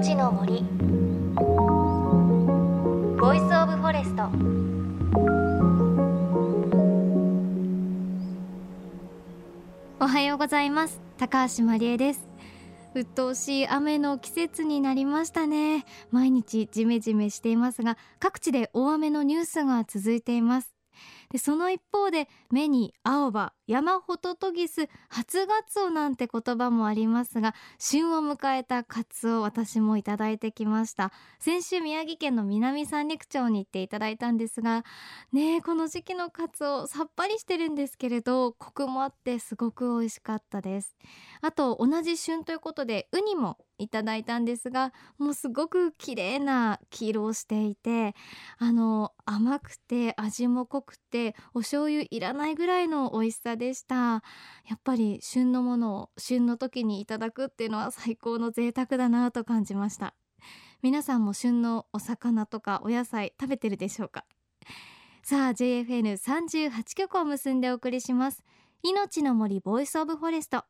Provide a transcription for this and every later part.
命の森。ボイスオブフォレスト。おはようございます。高橋真理恵です。鬱陶しい雨の季節になりましたね。毎日ジメジメしていますが各地で大雨のニュースが続いています。でその一方で目に青葉山ホトトギス初ガツオなんて言葉もありますが旬を迎えたカツオ私もいただいてきました。先週宮城県の南三陸町に行っていただいたんですがねこの時期のカツオさっぱりしてるんですけれどコクもあってすごく美味しかったです。あと同じ旬ということでウニもいただいたんですがもうすごく綺麗な黄色をしていてあの甘くて味も濃くてお醤油いらないぐらいの美味しさでした。やっぱり旬のものを旬の時にいただくっていうのは最高の贅沢だなと感じました。皆さんも旬のお魚とかお野菜食べてるでしょうか？さあ JFN38 曲を結んでお送りします。命の森ボイスオブフォレスト。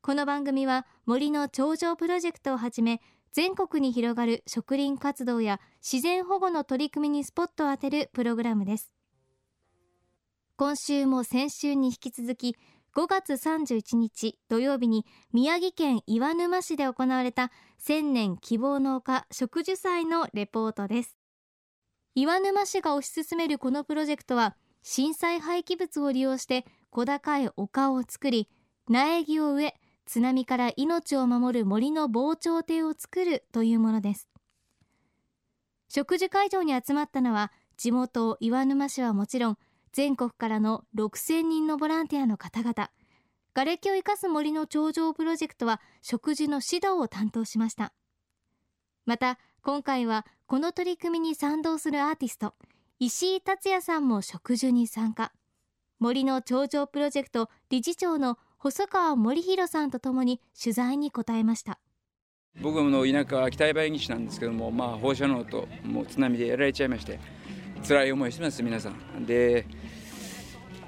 この番組は森の長城プロジェクトをはじめ全国に広がる植林活動や自然保護の取り組みにスポットを当てるプログラムです。今週も先週に引き続き5月31日土曜日に宮城県岩沼市で行われた千年希望農家植樹祭のレポートです。岩沼市が推し進めるこのプロジェクトは震災廃棄物を利用して小高い丘を作り苗木を植え津波から命を守る森の防潮堤を作るというものです。食事会場に集まったのは地元岩沼市はもちろん全国からの6000人のボランティアの方々。瓦礫を生かす森の頂上プロジェクトは食事の指導を担当しました。また今回はこの取り組みに賛同するアーティスト石井達也さんも植樹に参加。森の頂上プロジェクト理事長の細川森弘さんとともに取材に答えました。僕の田舎は北茨城市なんですけども、まあ、放射能ともう津波でやられちゃいまして辛い思いしてます皆さん。で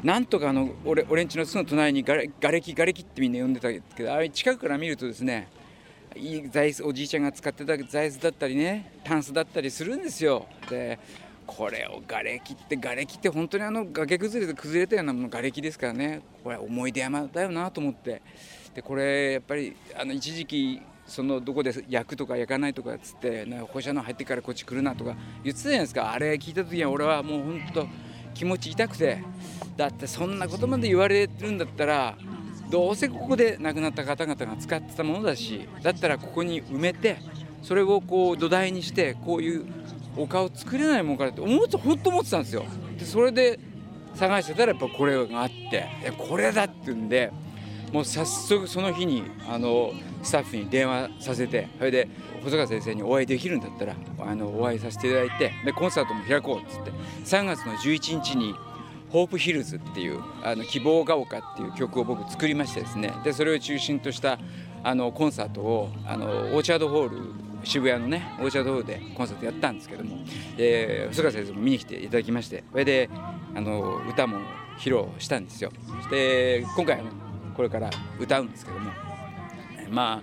なんとかあの俺俺んちのすぐ隣にがれ瓦礫瓦礫ってみんな呼んでたけどあれ近くから見るとですねいい座椅子おじいちゃんが使ってた座椅子だったりねタンスだったりするんですよ。でこれを瓦礫って瓦礫って本当にあの崖崩れで崩れたようなもの瓦礫ですからね。これ思い出山だよなと思って。でこれやっぱりあの一時期そのどこで焼くとか焼かないとかっつって放射能入ってからこっち来るなとか言ってたじゃないですか。あれ聞いた時には俺はもう本当気持ち痛くて。だってそんなことまで言われるんだったらどうせここで亡くなった方々が使ってたものだしだったらここに埋めてそれをこう土台にしてこういう丘を作れないもんかなって思って本当思ってたんですよ。でそれで探してたらやっぱこれがあってこれだって言うんでもう早速その日にあのスタッフに電話させてそれで細川先生にお会いできるんだったらあのお会いさせていただいてでコンサートも開こうっつって3月の11日に「ホープヒルズ」っていうあの希望が丘っていう曲を僕作りましてですねでそれを中心としたあのコンサートをあのオーチャードホール渋谷のねオーチャードホールでコンサートやったんですけども細川先生も見に来ていただきましてそれであの歌も披露したんですよ。そして今回これから歌うんですけども。まあ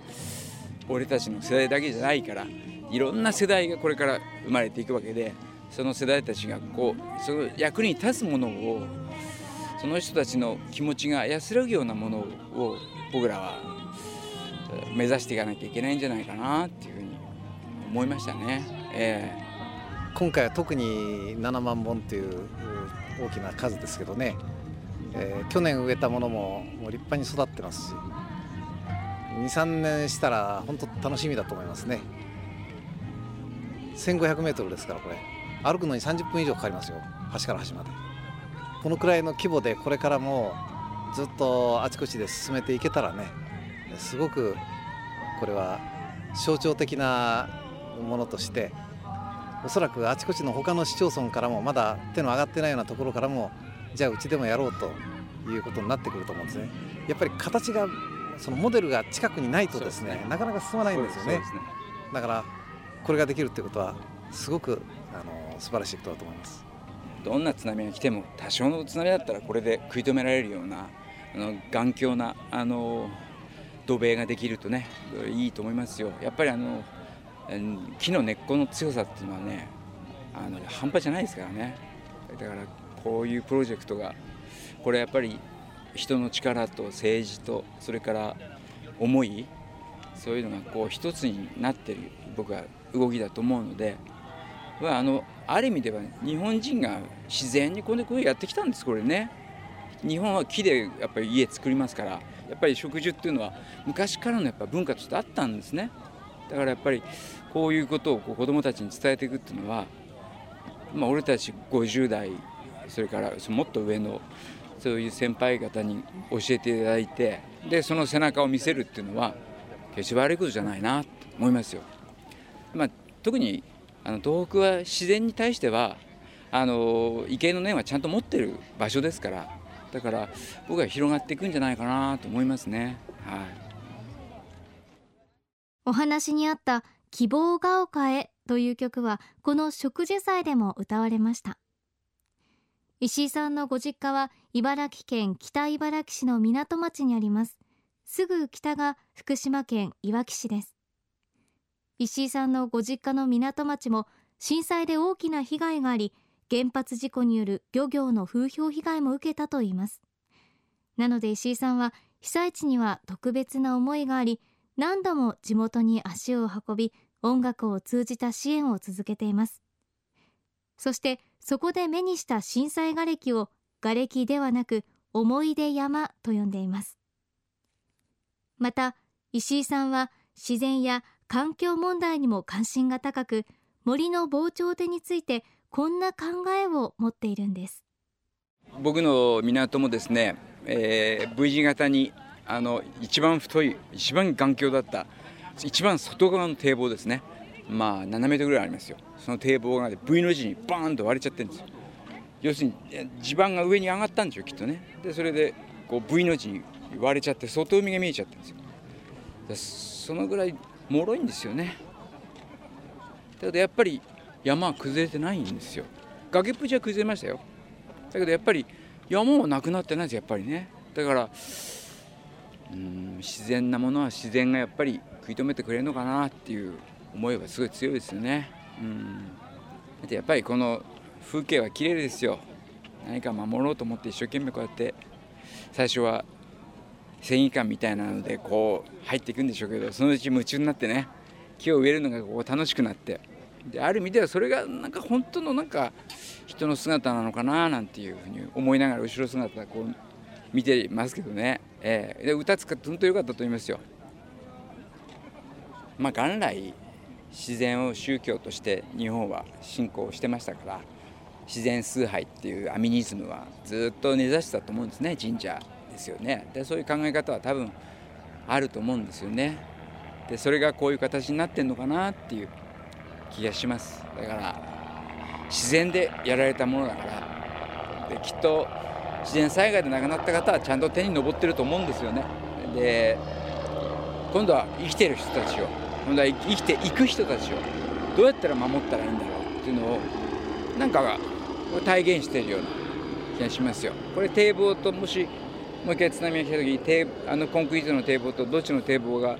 俺たちの世代だけじゃないからいろんな世代がこれから生まれていくわけでその世代たちがこうその役に立つものをその人たちの気持ちが安らぐようなものを僕らは目指していかなきゃいけないんじゃないかなっていうふうに思いましたね。えー、今回は特に7万本という大きな数ですけどね、えー、去年植えたものももう立派に育ってますし23年したら本当楽しみだと思いますね。1500m ですからこれ。歩くのに30分以上かかりますよ。端から端まで。このくらいの規模でこれからもずっとあちこちで進めていけたらね。すごくこれは象徴的なものとしておそらくあちこちの他の市町村からもまだ手の上がってないようなところからもじゃあうちでもやろうということになってくると思うんですね。やっぱり形がそのモデルが近くにないとですね、ね、なかなか進まないんですよね、ね、だからこれができるってことはすごくあの素晴らしいことだと思います。どんな津波が来ても多少の津波だったらこれで食い止められるようなあの頑強なあの土塀ができるとねいいと思いますよ。やっぱりあの木の根っこの強さっていうのはねあの半端じゃないですからね。だからこういうプロジェクトがこれやっぱり人の力と政治とそれから思いそういうのがこう一つになってる僕は動きだと思うので、まあ、あのある意味では日本人が自然にこの声やってきたんですこれね。日本は木でやっぱり家作りますからやっぱり植樹っていうのは昔からのやっぱ文化としてあったんですね。だからやっぱりこういうことをこう子どもたちに伝えていくっていうのは、まあ、俺たち50代それからもっと上のそういう先輩方に教えていただいてでその背中を見せるっていうのは決して悪いことじゃないなと思いますよ。まあ、特にあの東北は自然に対してはあの畏敬の念はちゃんと持ってる場所ですからだから僕は広がっていくんじゃないかなと思いますね。はい、お話にあった「希望が丘へ」という曲はこの植樹祭でも歌われました石井さんのご実家は茨城県北茨城市の港町にあります。すぐ北が福島県いわき市です。石井さんのご実家の港町も震災で大きな被害があり原発事故による漁業の風評被害も受けたといいます。なので石井さんは被災地には特別な思いがあり何度も地元に足を運び音楽を通じた支援を続けています。そしてそこで目にした震災瓦礫を瓦礫ではなく思い出山と呼んでいます。また石井さんは自然や環境問題にも関心が高く森の防潮堤についてこんな考えを持っているんです。僕の港もですね、えー、V 字型にあの一番太い一番頑強だった一番外側の堤防ですね。まあ7メートルぐらいありますよ。その堤防が V の字にバーンと割れちゃってるんですよ。要するに地盤が上に上がったんですよきっとね。でそれでこう V の字に割れちゃって外海が見えちゃってるんですよ。そのぐらい脆いんですよね。だけどやっぱり山は崩れてないんですよ。崖っぷちは崩れましたよ。だけどやっぱり山もなくなってないですやっぱりね。だからうん自然なものは自然がやっぱり食い止めてくれるのかなっていう思いはすごい強いですよね。うん。やっぱりこの風景は綺麗ですよ。何か守ろうと思って一生懸命こうやって最初は正義感みたいなのでこう入っていくんでしょうけどそのうち夢中になってね木を植えるのがこう楽しくなって。である意味ではそれがなんか本当のなんか人の姿なのかななんていうふうに思いながら後ろ姿こう見てますけどね、えー、で歌使って本当良かったと思いますよ。まあ、元来自然を宗教として日本は信仰してましたから自然崇拝っていうアミニズムはずっと根ざしてたと思うんですね神社ですよね。でそういう考え方は多分あると思うんですよね。でそれがこういう形になってんのかなっていう気がします。だから自然でやられたものだからできっと自然災害で亡くなった方はちゃんと手に上ってると思うんですよね。で今度は生きてる人たちを今度は生きていく人たちをどうやったら守ったらいいんだろうっていうのをなんか体現しているような気がしますよ。これ堤防ともしもう一回津波が来た時に堤あのコンクリートの堤防とどっちの堤防が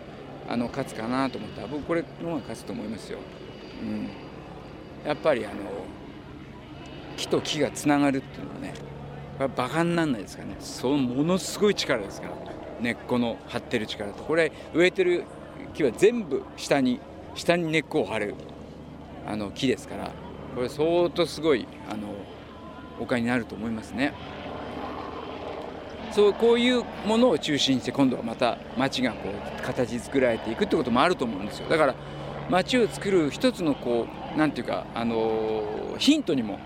あの勝つかなと思ったら僕これの方が勝つと思いますよ、うん、やっぱりあの木と木がつながるっていうのはねこれバカにならないですかね。そのものすごい力ですから。根っこの張ってる力と。これ植えてる木は全部下に下に根っこを張るあの木ですからこれ相当すごいあの丘になると思いますね。そうこういうものを中心にして今度はまた町がこう形作られていくってこともあると思うんですよだから町を作る一つのこうなんていうかあのヒントにも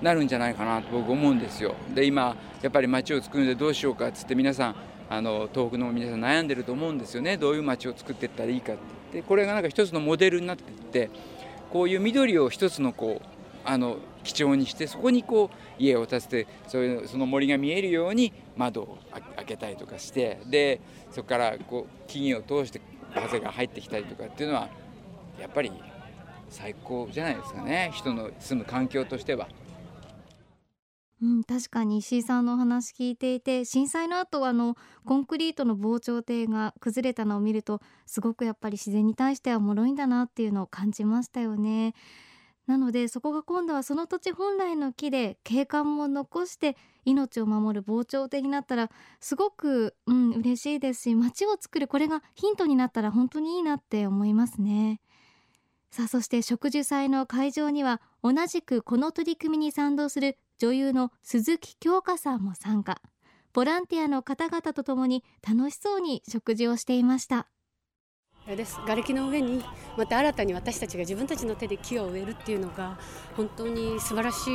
なるんじゃないかなと僕思うんですよで今やっぱり町を作るんでどうしようかっつって皆さんあの東北の皆さん悩んでると思うんですよね。どういう町を作っていったらいいかって。これがなんか一つのモデルになっていってこういう緑を一つのこうあの基調にしてそこにこう家を建ててそういうその森が見えるように窓を開けたりとかしてでそこからこう木々を通して風が入ってきたりとかっていうのはやっぱり最高じゃないですかね。人の住む環境としては。うん確かに石井さんのお話聞いていて震災の後あのコンクリートの防潮堤が崩れたのを見るとすごくやっぱり自然に対しては脆いんだなっていうのを感じましたよね。なのでそこが今度はその土地本来の木で景観も残して命を守る防潮堤になったらすごくうん嬉しいですし街を作るこれがヒントになったら本当にいいなって思いますね。さあそして植樹祭の会場には同じくこの取り組みに賛同する女優の鈴木京香さんも参加。ボランティアの方々とともに楽しそうに食事をしていました。です。瓦礫の上にまた新たに私たちが自分たちの手で木を植えるっていうのが本当に素晴らしい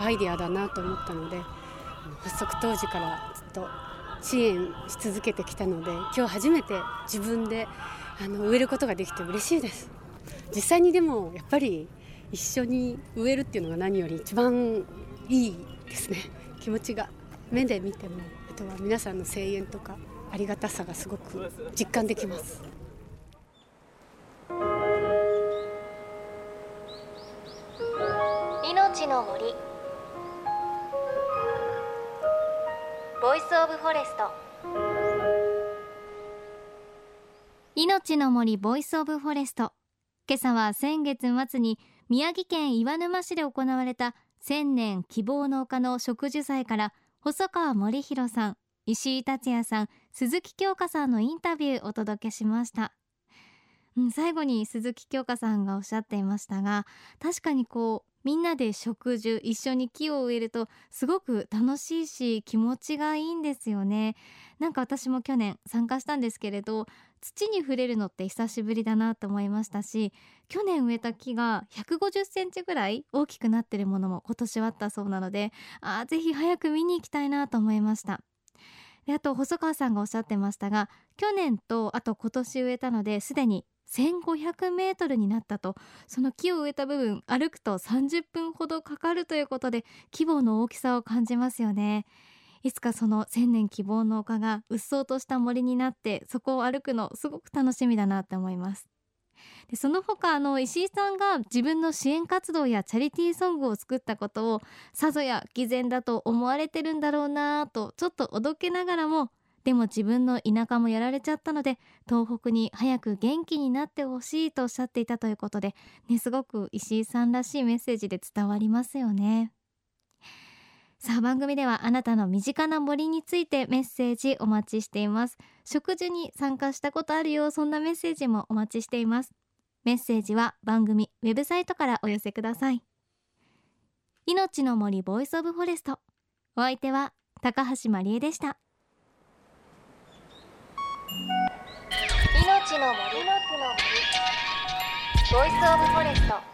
アイデアだなと思ったので発足当時からずっと支援し続けてきたので今日初めて自分であの植えることができて嬉しいです。実際にでもやっぱり一緒に植えるっていうのが何より一番いいですね。気持ちが目で見てもあとは皆さんの声援とかありがたさがすごく実感できます。命の森。ボイスオブフォレスト。命の森ボイスオブフォレスト。今朝は先月末に宮城県岩沼市で行われた千年希望の丘の植樹祭から細川森弘さん石井達也さん鈴木京香さんのインタビューお届けしました。うん、最後に鈴木京香さんがおっしゃっていましたが確かにこうみんなで植樹一緒に木を植えるとすごく楽しいし気持ちがいいんですよね。なんか私も去年参加したんですけれど土に触れるのって久しぶりだなと思いましたし去年植えた木が150センチぐらい大きくなってるものも今年はあったそうなのであーぜひ早く見に行きたいなと思いました。であと細川さんがおっしゃってましたが去年とあと今年植えたのですでに1500メートルになったと。その木を植えた部分歩くと30分ほどかかるということで規模の大きさを感じますよね。いつかその千年希望の丘がうっそうとした森になってそこを歩くのすごく楽しみだなって思います。でその他あの石井さんが自分の支援活動やチャリティーソングを作ったことをさぞや偽善だと思われてるんだろうなとちょっとおどけながらもでも自分の田舎もやられちゃったので東北に早く元気になってほしいとおっしゃっていたということで、ね、すごく石井さんらしいメッセージで伝わりますよね。さあ番組ではあなたの身近な森についてメッセージお待ちしています。植樹に参加したことあるよそんなメッセージもお待ちしています。メッセージは番組ウェブサイトからお寄せください。命の森ボイスオブフォレスト。お相手は高橋真理恵でした。命の森。ボイスオブフォレスト。